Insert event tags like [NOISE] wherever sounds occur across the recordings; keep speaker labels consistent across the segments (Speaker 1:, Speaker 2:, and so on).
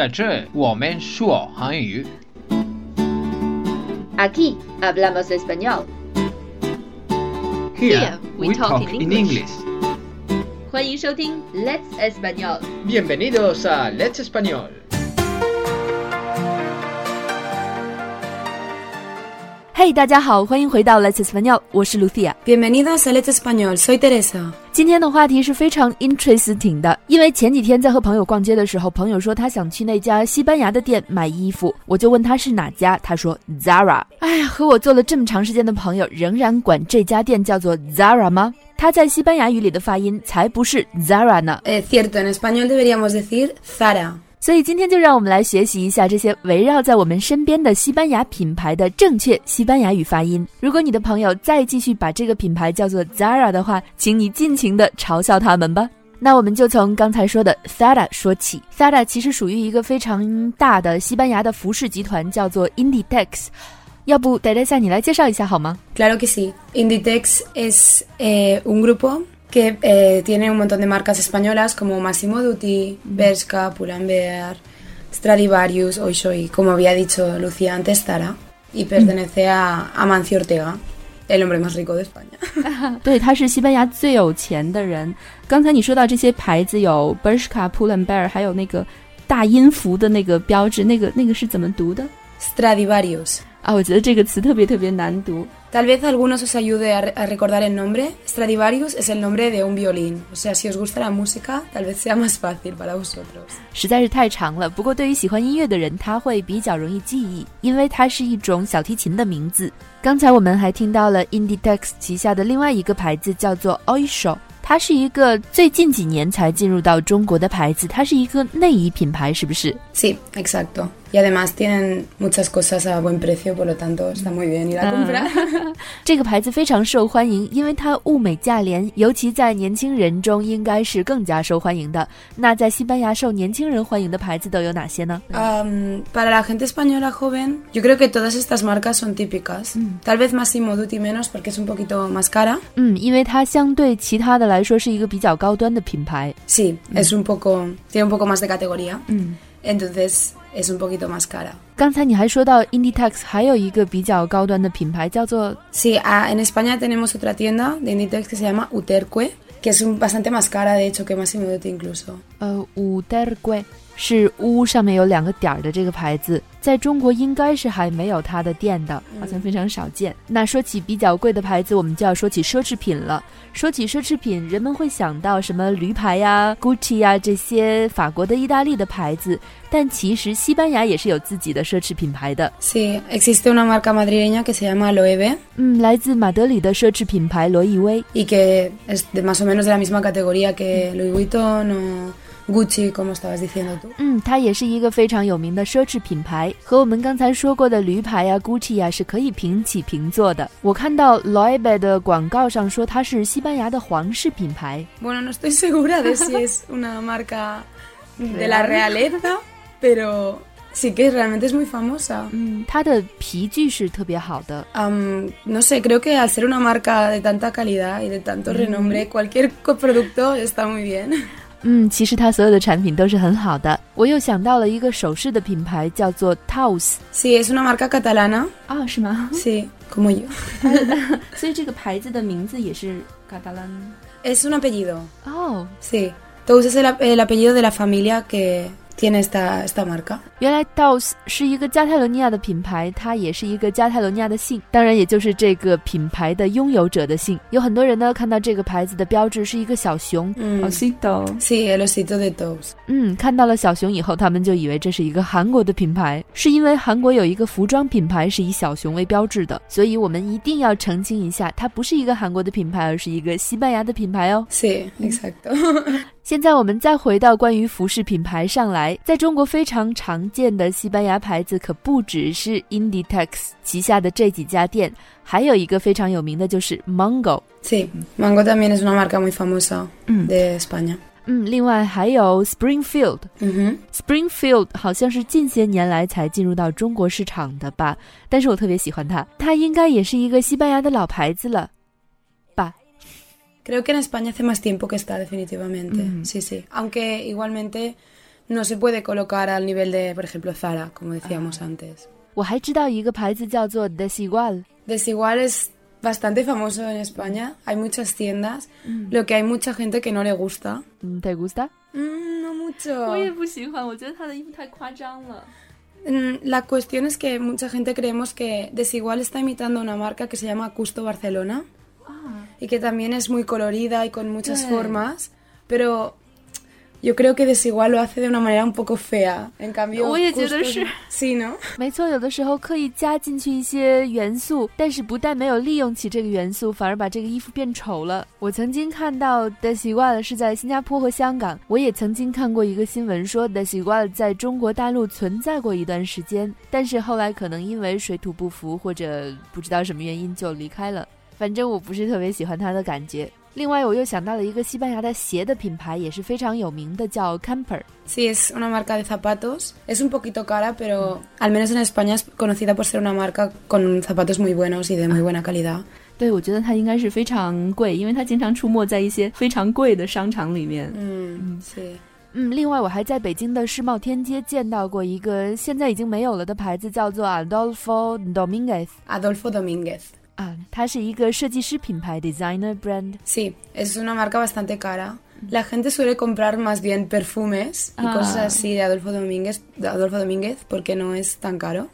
Speaker 1: 在这我们说韩语。
Speaker 2: Aquí hablamos español。
Speaker 1: Here we talk in English.
Speaker 2: 欢迎收听 Let's Español。
Speaker 1: Bienvenidos a Let's Español.
Speaker 3: 嘿、大家好，欢迎回到 Let's Español，我是 Lucia。
Speaker 4: Bienvenidos a Let's Español, soy Teresa.
Speaker 3: 今天的话题是非常 interesting 的，因为前几天在和朋友逛街的时候，朋友说他想去那家西班牙的店买衣服，我就问他是哪家，他说 Zara。哎呀，和我做了这么长时间的朋友，仍然管这家店叫做 Zara 吗？它在西班牙语里的发音才不是 Zara 呢。
Speaker 4: Eh, cierto, en español deberíamos decir Zara.
Speaker 3: 所以今天就让我们来学习一下这些围绕在我们身边的西班牙品牌的正确西班牙语发音。如果你的朋友再继续把这个品牌叫做 Zara 的话，请你尽情的嘲笑他们吧。那我们就从刚才说的 Zara 说起。Zara 其实属于一个非常大的西班牙的服饰集团，叫做 Inditex。要不，戴戴夏你来介绍一下好吗
Speaker 4: ？Claro que sí. Inditex es eh, un grupo que eh, tiene un montón de marcas españolas como Massimo Dutti, Bershka, Pull&Bear, Stradivarius, Oyshoy, como había dicho Lucía antes, Zara, y pertenece a Amancio Ortega, el hombre más rico de España.
Speaker 3: 对，他是西班牙最有钱的人。刚才你说到这些牌子有 [LAUGHS] Bershka、Pull&Bear，还有那个大音符的那个标志，那个那个是怎么读的
Speaker 4: Stradivarius.
Speaker 3: 啊？我觉得这个词特别特别难读。
Speaker 4: Tal vez a algunos os ayude a, re- a recordar el nombre. Stradivarius es el nombre de un violín. O sea, si os gusta la música, tal vez sea más fácil para vosotros.
Speaker 3: 实在是太长了。不过对于喜欢音乐的人，他会比较容易记忆，因为它是一种小提琴的名字。刚才我们还听到了 Inditex 旗下的另外一个牌子叫做 Oysho，它是一个最近几年才进入到中国的牌子，它是一个内衣品牌，是不是
Speaker 4: ？Sí, exacto. Y además tienen muchas cosas a buen precio, por lo tanto está muy bien ir a comprar. [LAUGHS]
Speaker 3: 这个牌子非常受欢迎，因为它物美价廉，尤其在年轻人中应该是更加受欢迎的。那在西班牙受年轻人欢迎的牌子都有哪些呢？
Speaker 4: Am, para la gente española joven, yo creo que todas estas marcas son típicas. Tal vez Massimo Dutti menos porque es un poquito más cara.
Speaker 3: 嗯，因为它相对其他的来说是一个比较高端的品牌。
Speaker 4: Sí, es un poco, tiene un poco más de categoría.
Speaker 3: 嗯，
Speaker 4: Entonces es un poquito más cara.
Speaker 3: 刚才你还说到 Inditex 还有一个比较高端的品牌叫做
Speaker 4: Sí, ah, en España tenemos otra tienda de Inditex que se llama Uterque, que es un- bastante más cara de hecho que Massimo Dutti incluso.
Speaker 3: 呃五德贵， 是屋上面有两个点儿的这个牌子，在中国应该是还没有它的店的，好像非常少见。那说起比较贵的牌子，我们就要说起奢侈品了。说起奢侈品，人们会想到什么驴牌呀、Gucci 呀这些法国的、意大利的牌子，但其实西班牙也是有自己的奢侈品牌的。
Speaker 4: Sí, existe una marca madrileña que se llama Loewe
Speaker 3: 嗯，来自马德里的奢侈品牌罗意威。
Speaker 4: y que es de más o menos de la misma categoría que Louis Vuitton o Gucci, como estabas diciendo tú.
Speaker 3: 嗯，它也是一个非常有名的奢侈品牌，和我们刚才说过的驴牌呀、Gucci 呀是可以平起平坐的。我看到 Loewe 的广告上说它是西班牙的皇室品牌。
Speaker 4: Bueno, no estoy segura de si es una marca de la realeza, pero sí que realmente es muy famosa.
Speaker 3: 嗯，它的皮具是特别好的。
Speaker 4: Am, no sé, creo que al ser una marca de tanta calidad y de tanto renombre, cualquier co- producto está muy bien.
Speaker 3: 嗯，其实它所有的产品都是很好的。我又想到了一个首饰的品牌，叫做 Taus。
Speaker 4: Sí, es una marca catalana.
Speaker 3: 啊，是吗
Speaker 4: ？Sí, como yo.
Speaker 3: 所以这个牌子的名字也是 Catalan。
Speaker 4: Es un apellido.
Speaker 3: 哦
Speaker 4: ，Sí. Tous es el, ap- el apellido de la familia que tiene esta, esta marca.
Speaker 3: 原来 Dos 是一个加泰罗尼亚的品牌，它也是一个加泰罗尼亚的姓，当然也就是这个品牌的拥有者的姓。有很多人呢看到这个牌子的标志是一个小熊
Speaker 4: ，Mm.
Speaker 3: 好心动。
Speaker 4: Sí, el osito de Tous.
Speaker 3: 嗯，看到了小熊以后，他们就以为这是一个韩国的品牌，是因为韩国有一个服装品牌是以小熊为标志的，所以我们一定要澄清一下，它不是一个韩国的品牌，而是一个西班牙的品牌哦。
Speaker 4: Sí, exacto. [LAUGHS]
Speaker 3: 现在我们再回到关于服饰品牌上来，在中国非常常见的西班牙牌子可不只是 Inditex 旗下的这几家店，还有一个非常有名的就是 Mango。
Speaker 4: Sí, Mango también es una marca muy famosa
Speaker 3: Mm.
Speaker 4: de España.
Speaker 3: 嗯，另外还有 Springfield。
Speaker 4: 嗯哼
Speaker 3: Springfield 好像是近些年来才进入到中国市场的吧，但是我特别喜欢它，它应该也是一个西班牙的老牌子了，吧？
Speaker 4: Creo que en España hace más tiempo que está, definitivamente.
Speaker 3: Mm -hmm.
Speaker 4: Sí, sí. Aunque igualmente no se puede colocar al nivel de, por ejemplo, Zara, como decíamos
Speaker 3: ah. antes. Pues desigual.
Speaker 4: Desigual es bastante famoso en España. Hay muchas tiendas, mm. lo que hay mucha gente que no le gusta.
Speaker 3: Mm, ¿Te gusta?
Speaker 4: Mm, no mucho. Mm, la cuestión es que mucha gente creemos que Desigual está imitando una marca que se llama Custo Barcelona. Ah. Y que también es muy colorida y con muchas
Speaker 3: Sí.
Speaker 4: formas, pero yo creo que Desigual lo hace de una manera un poco fea. En cambio,
Speaker 3: 我也觉得
Speaker 4: Custo-
Speaker 3: 是。
Speaker 4: Sí, ¿no?
Speaker 3: 没错，有的时候刻意加进去一些元素，但是不但没有利用起这个元素，反而把这个衣服变丑了。我曾经看到的习惯了是在新加坡和香港，我也曾经看过一个新闻说的习惯在中国大陆存在过一段时间，但是后来可能因为水土不服或者不知道什么原因就离开了。反正我不是特别喜欢它的感觉。另外，我又想到了一个西班牙的鞋的品牌，也是非常有名的，叫 Camper。
Speaker 4: Sí, es una marca de zapatos. Es un poquito cara, pero al menos en España es conocida por ser una marca con zapatos muy buenos y de muy buena calidad.
Speaker 3: 对，我觉得它应该是非常贵，因为它经常出没在一些非常贵的商场里面。
Speaker 4: Mm, sí.
Speaker 3: 嗯，另外我还在北京的世贸天阶见到过一个现在已经没有了的牌子，叫做 Adolfo Dominguez
Speaker 4: Adolfo Domínguez.
Speaker 3: 啊，它是一个设计师品牌 （designer brand）。
Speaker 4: Sí, es una marca bastante cara. La gente suele comprar más bien perfumes y
Speaker 3: Ah.
Speaker 4: cosas así de Adolfo Domínguez, de Adolfo Domínguez porque no es tan caro.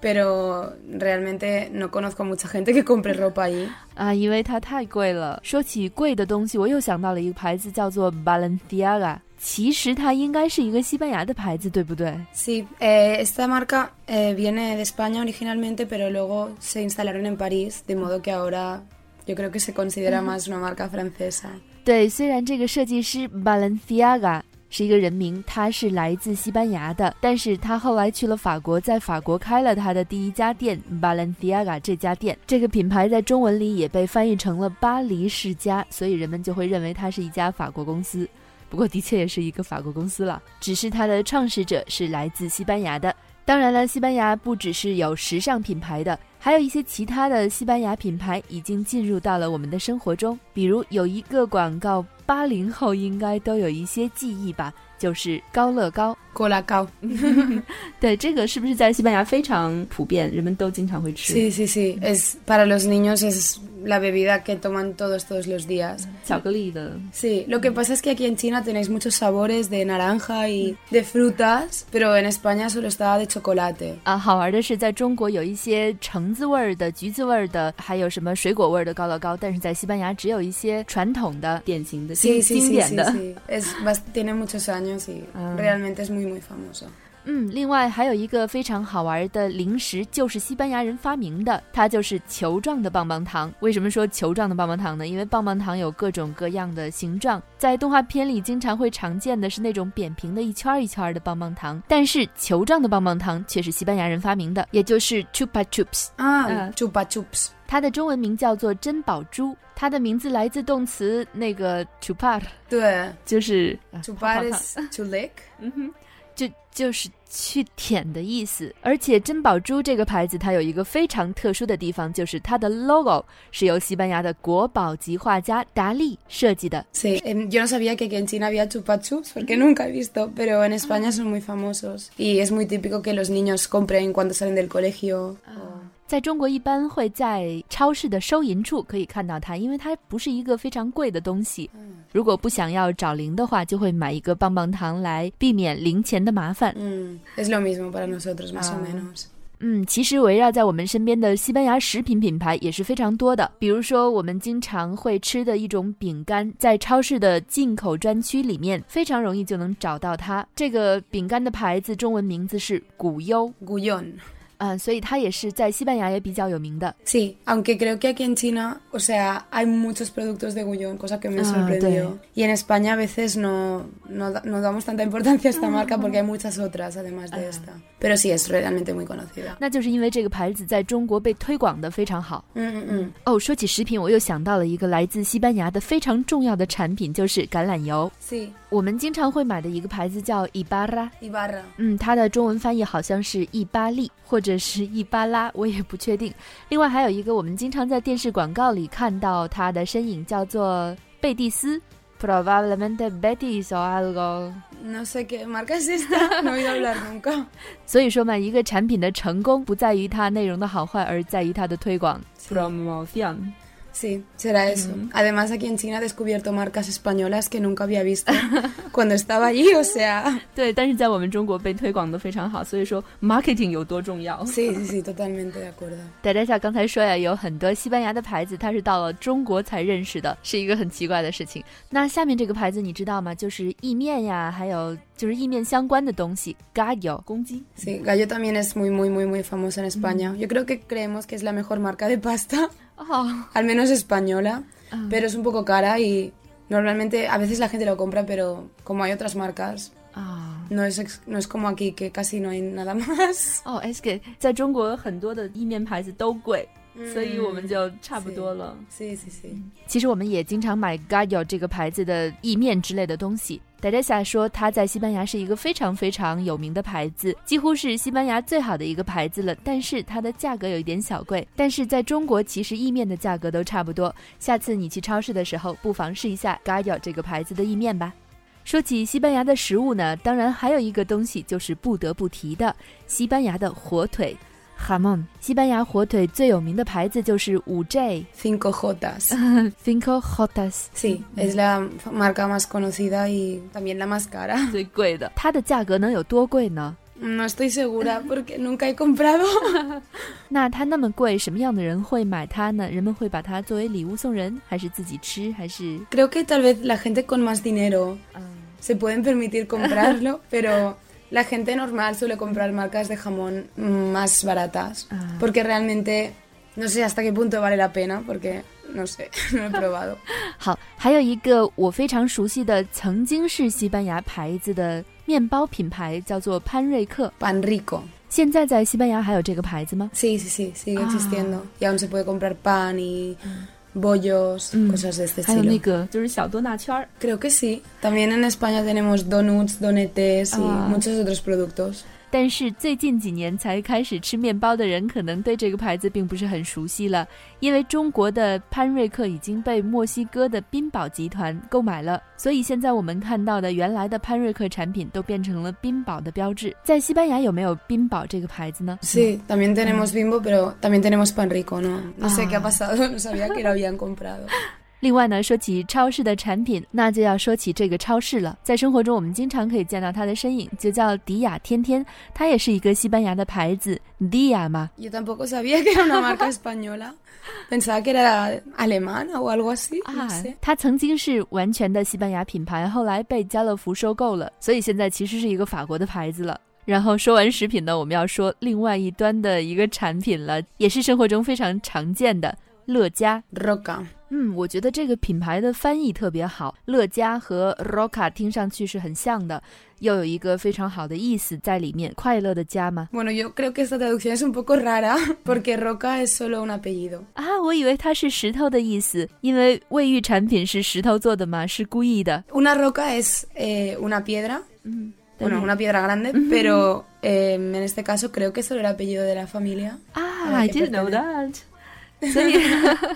Speaker 4: Pero realmente no conozco a mucha gente que compre ropa allí.
Speaker 3: 啊，因为它太贵了。说起贵的东西，我又想到了一个牌子，叫做 Balenciaga。 其实它应该是一个西班牙的牌子，对不对
Speaker 4: ？Sí, eh, esta marca eh, viene de España originalmente, pero luego se instalaron en París, de modo que ahora yo creo que se considera más una marca francesa.
Speaker 3: 对，虽然这个设计师 Balenciaga 是一个人名，他是来自西班牙的，但是他后来去了法国，在法国开了他的第一家店 Balenciaga 这家店。这个品牌在中文里也被翻译成了巴黎世家，所以人们就会认为它是一家法国公司。不过的确也是一个法国公司了，只是它的创始者是来自西班牙的。当然了，西班牙不只是有时尚品牌的，还有一些其他的西班牙品牌已经进入到了我们的生活中。比如有一个广告，八零后应该都有一些记忆吧，就是高乐高。
Speaker 4: Colacao. [LAUGHS] [LAUGHS]
Speaker 3: 对，这个是不是在西班牙非常普遍，人们都经常会吃
Speaker 4: ？Sí, sí, sí. Es para los niños es la bebida que toman todos todos los días.
Speaker 3: 巧克力的。
Speaker 4: Sí, lo que pasa es que aquí en China tenéis muchos sabores de naranja y de frutas, pero en España solo está de chocolate.
Speaker 3: 啊，好玩的是，在中国有一些橙子味儿的、橘子味儿的，还有什么水果味儿的高乐高，但是在西班牙只有一些传统的、典型的、
Speaker 4: Sí,
Speaker 3: 经
Speaker 4: sí,
Speaker 3: 经
Speaker 4: sí,
Speaker 3: 典
Speaker 4: sí,
Speaker 3: 的。
Speaker 4: sí. Es, bas- tiene muchos años y
Speaker 3: Ah.
Speaker 4: realmente es muy, muy famoso.
Speaker 3: 嗯，另外还有一个非常好玩的零食，就是西班牙人发明的，它就是球状的棒棒糖。为什么说球状的棒棒糖呢？因为棒棒糖有各种各样的形状，在动画片里经常会常见的是那种扁平的一圈儿一圈儿的棒棒糖，但是球状的棒棒糖却是西班牙人发明的，也就是 Chupa Chups。
Speaker 4: Ah,
Speaker 3: Ah.
Speaker 4: chupa chups.
Speaker 3: 它的中文名叫做珍宝珠，它的名字来自动词那个 chupar，
Speaker 4: 对
Speaker 3: 就是啊
Speaker 4: Chupar
Speaker 3: 泡泡
Speaker 4: es to lick.
Speaker 3: 嗯哼，就就是去舔的意思。而且珍宝珠这个牌子，它有一个非常特殊的地方，就是它的 logo 是由西班牙的国宝级画家达利设计的。
Speaker 4: Sí, yo no sabía que en China había chupa chups porque nunca he visto, pero en España son muy famosos y es muy típico que los niños compren cuando salen del colegio.
Speaker 3: 在中国一般会在超市的收银处可以看到它，因为它不是一个非常贵的东西。如果不想要找零的话，就会买一个棒棒糖来避免零钱的麻烦。
Speaker 4: Mm, es lo mismo para nosotros, más o
Speaker 3: Ah.
Speaker 4: menos.
Speaker 3: 嗯，其实围绕在我们身边的西班牙食品品牌也是非常多的，比如说我们经常会吃的一种饼干，在超市的进口专区里面非常容易就能找到它。这个饼干的牌子中文名字是古优
Speaker 4: ，Gullón.
Speaker 3: 嗯，所以它也是在西班牙也比较有名的。
Speaker 4: Sí, aunque creo que aquí en China, o sea, hay muchos productos de Gullón, cosa que me
Speaker 3: Ah,
Speaker 4: sorprendió. Y en España a veces no, no, no damos tanta importancia a esta marca porque hay muchas otras además de esta. Pero sí, es realmente muy conocida.
Speaker 3: 那就是因为这个牌子在中国被推广的非常好。
Speaker 4: Mm, mm, mm.
Speaker 3: 哦，说起食品，我又想到了一个来自西班牙的非常重要的产品，就是橄榄油。
Speaker 4: Sí,
Speaker 3: 我们经常会买的一个牌子叫 Ibarra。
Speaker 4: Ibarra.
Speaker 3: 嗯，它的中文翻译好像是伊巴利或者是一巴拉，我也不确定。另外还有一个我们经常在电视广告里看到他的身影，叫做贝蒂斯 probablemente Betis o algo。
Speaker 4: No sé qué marca es esta, no he oído hablar nunca.
Speaker 3: 所以说嘛，一个产品的成功不在于它内容的好坏，而在于它的推广 promoción。
Speaker 4: Sí, será eso. Además, aquí en China he descubierto marcas españolas que nunca había visto [LAUGHS] cuando estaba allí, o sea... [LAUGHS]
Speaker 3: 对，但是在我们中国被推广的非常好，所以说 marketing 有多重要。
Speaker 4: Sí, sí, sí, totalmente de acuerdo. [LAUGHS]
Speaker 3: 戴戴夏刚才说呀，有很多西班牙的牌子，它是到了中国才认识的，是一个很奇怪的事情。那下面这个牌子你知道吗？就是意面呀，还有就是意面相关的东西，Gallo 公鸡。
Speaker 4: Sí, Gallo también es muy, muy, muy, muy famosa en España. Yo creo que creemos que es la mejor marca de pasta,
Speaker 3: 哦，
Speaker 4: al menos española, pero es un poco cara y normalmente a veces la gente lo compra, pero como hay otras marcas,
Speaker 3: 啊。
Speaker 4: no es, ex- no es como aquí que casi no hay nada [LAUGHS] más.
Speaker 3: 哦，S K 在中国很多的意面牌子都贵，所以我们就差不多了。
Speaker 4: Sí, sí, sí.
Speaker 3: 其实我们也经常买 Gallo 这个牌子的意面之类的东西。 戴戴夏说，它在西班牙是一个非常非常有名的牌子，几乎是西班牙最好的一个牌子了。但是它的价格有一点小贵。但是在中国，其实意面的价格都差不多。下次你去超市的时候，不妨试一下 Gallo 这个牌子的意面吧。说起西班牙的食物呢，当然还有一个东西就是不得不提的西班牙的火腿 （jamón）。西班牙火腿最有名的牌子就是五 J
Speaker 4: Cinco Jotas.
Speaker 3: Cinco [LAUGHS] Jotas。
Speaker 4: Sí, es la f- marca más conocida y también la más [LAUGHS] cara.
Speaker 3: 最贵的，它的价格能有多贵呢？
Speaker 4: No estoy segura porque nunca he comprado. [LAUGHS]
Speaker 3: 那它那么贵，什么样的人会买它呢？人们会把它作为礼物送人，还是自己吃，还是
Speaker 4: Creo que tal vez la gente con más dinero se pueden permitir comprarlo, pero la gente normal suele comprar marcas de jamón mm, más baratas.
Speaker 3: Ah.
Speaker 4: Porque realmente no sé hasta qué punto vale la pena, porque no sé, [LAUGHS] no he probado. [LAUGHS]
Speaker 3: 好？还有一个我非常熟悉的，曾经是西班牙牌子的面包品牌，叫做潘瑞克。
Speaker 4: Pan rico.
Speaker 3: 现在在西班牙还有这个牌子吗？
Speaker 4: Sí, sí, sí, sigue
Speaker 3: Ah.
Speaker 4: existiendo. Y aún se puede comprar pan y bollos,
Speaker 3: mm.
Speaker 4: cosas de este estilo. Creo que sí. También en España tenemos donuts, donetes y muchos otros productos.
Speaker 3: 但是最近几年才开始吃面包的人，可能对这个牌子并不是很熟悉了，因为中国的潘瑞克已经被墨西哥的宾宝集团购买了，所以现在我们看到的原来的潘瑞克产品都变成了宾宝的标志。在西班牙有没有宾宝这个牌子呢
Speaker 4: también tenemos Bimbo, pero también tenemos Panrico No sé qué ha pasado, [LAUGHS] no sabía que lo habían comprado. [LAUGHS]
Speaker 3: 另外呢，说起超市的产品，那就要说起这个超市了。在生活中，我们经常可以见到它的身影，就叫迪亚天天，它也是一个西班牙的牌子，迪亚嘛。
Speaker 4: Yo tampoco sabía que era una marca española. Pensaba que era alemana o algo así.
Speaker 3: 它曾经是完全的西班牙品牌，后来被家乐福收购了，所以现在其实是一个法国的牌子了。然后说完食品呢，我们要说另外一端的一个产品了，也是生活中非常常见的乐嘉。嗯，我觉得这个品牌的翻译特别好，乐嘉和 Roca 听上去是很像的，又有一个非常好的意思在里面，快乐的家吗
Speaker 4: ？Bueno, yo creo que esta traducción es un poco rara porque Roca es solo un apellido.
Speaker 3: 啊，我以为它是石头的意思，因为卫浴产品是石头做的嘛，是故意的。
Speaker 4: Una roca es eh, una piedra,
Speaker 3: 嗯
Speaker 4: ，bueno, una piedra grande, pero eh, en este caso creo que solo el apellido de la familia.
Speaker 3: 啊
Speaker 4: Ah,
Speaker 3: I
Speaker 4: qué
Speaker 3: didn't know that。所以，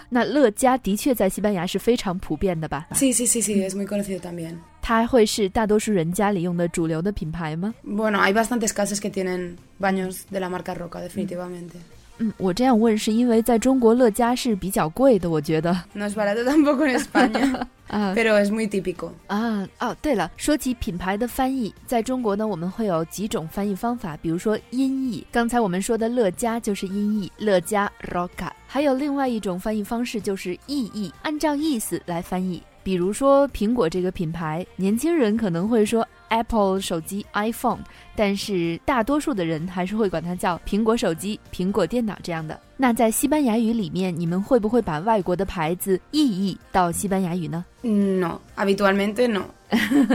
Speaker 3: 那乐嘉的确在西班牙是非常普遍的吧
Speaker 4: ？Sí, sí, sí, sí, es muy conocido también.
Speaker 3: 它会是大多数人家里用的主流的品牌吗
Speaker 4: ？Bueno, hay bastantes casas que tienen baños de la marca Roca, definitivamente.
Speaker 3: 嗯，我这样问是因为在中国乐嘉是比较贵的，我觉得
Speaker 4: No es barato tampoco en España, [LAUGHS]
Speaker 3: 啊
Speaker 4: pero es muy típico.
Speaker 3: 啊哦，对了，说起品牌的翻译，在中国呢，我们会有几种翻译方法，比如说音译，刚才我们说的乐嘉就是音译，乐嘉 Roca，还有另外一种翻译方式就是意译，按照意思来翻译。比如说苹果这个品牌，年轻人可能会说 Apple 手机 iPhone，但是大多数的人还是会管它叫苹果手机、苹果电脑这样的。那在西班牙语里面，你们会不会把外国的牌子意译到西班牙语呢
Speaker 4: ？No, habitualmente no.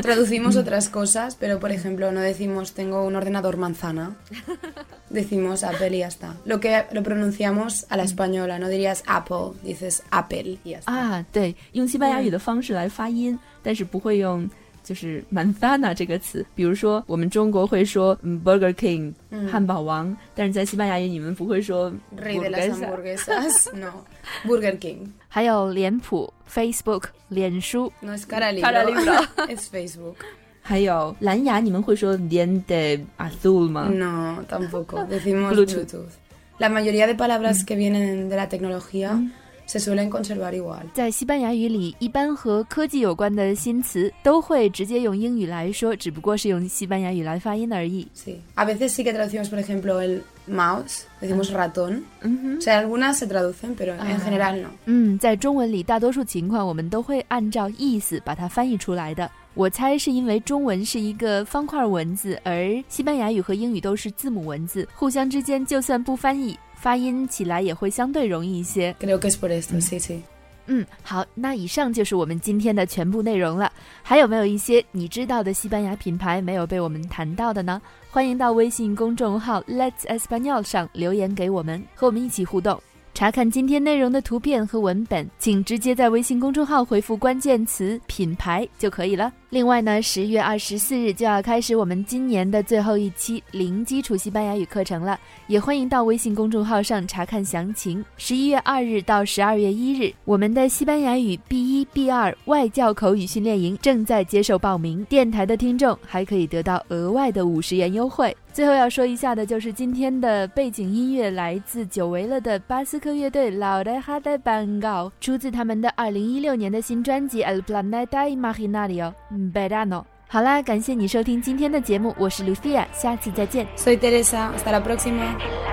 Speaker 4: Traducimos otras cosas, pero por ejemplo no decimos tengo un ordenador manzana. Decimos Apple y ya está. Lo que lo pronunciamos a la española, no dirías Apple, dices Apple y ya está.
Speaker 3: 啊，对，用西班牙语的方式来发音，但是不会用就是 manzana 这个词。比如说，我们中国会说嗯 Burger King
Speaker 4: 嗯
Speaker 3: 汉堡王，但是在西班牙语你们不会说
Speaker 4: Rey de las
Speaker 3: hamburguesa
Speaker 4: hamburguesas, no. Burger King.
Speaker 3: 还有脸谱 Facebook 脸书
Speaker 4: No es cara Facebook.
Speaker 3: 还有蓝牙，你们会说 diente azul 吗
Speaker 4: ？No, tampoco. Decimos
Speaker 3: Bluetooth.
Speaker 4: Bluetooth. La mayoría de palabras que vienen de la tecnología se suelen conservar igual.
Speaker 3: 在西班牙语里，一般和科技有关的新词都会直接用英语来说，只不过是用西班牙语来发音而已。
Speaker 4: Sí. A veces sí que traducimos, por ejemplo, el mouse, decimos ratón.
Speaker 3: 嗯哼
Speaker 4: O。sea, algunas se traducen, pero en general no.
Speaker 3: 嗯，在中文里，大多数情况我们都会按照意思把它翻译出来的。我猜是因为中文是一个方块文字，而西班牙语和英语都是字母文字，互相之间就算不翻译，发音起来也会相对容易一些。嗯，好，那以上就是我们今天的全部内容了。还有没有一些你知道的西班牙品牌没有被我们谈到的呢？欢迎到微信公众号 Let's Espanol 上留言给我们，和我们一起互动。查看今天内容的图片和文本，请直接在微信公众号回复关键词“品牌”就可以了。另外呢，十月二十四日就要开始我们今年的最后一期零基础西班牙语课程了，也欢迎到微信公众号上查看详情。十一月二日到十二月一日，我们的西班牙语 B 一 B 二外教口语训练营正在接受报名，电台的听众还可以得到额外的五十元优惠。最后要说一下的就是今天的背景音乐来自久违了的巴斯克乐队 La Oreja de Van Gogh，出自他们的二零一六年的新专辑 El Planeta Imaginario Verano。好啦，感谢你收听今天的节目，我是 Lucia，下次再见。
Speaker 4: Soy Teresa, hasta la próxima.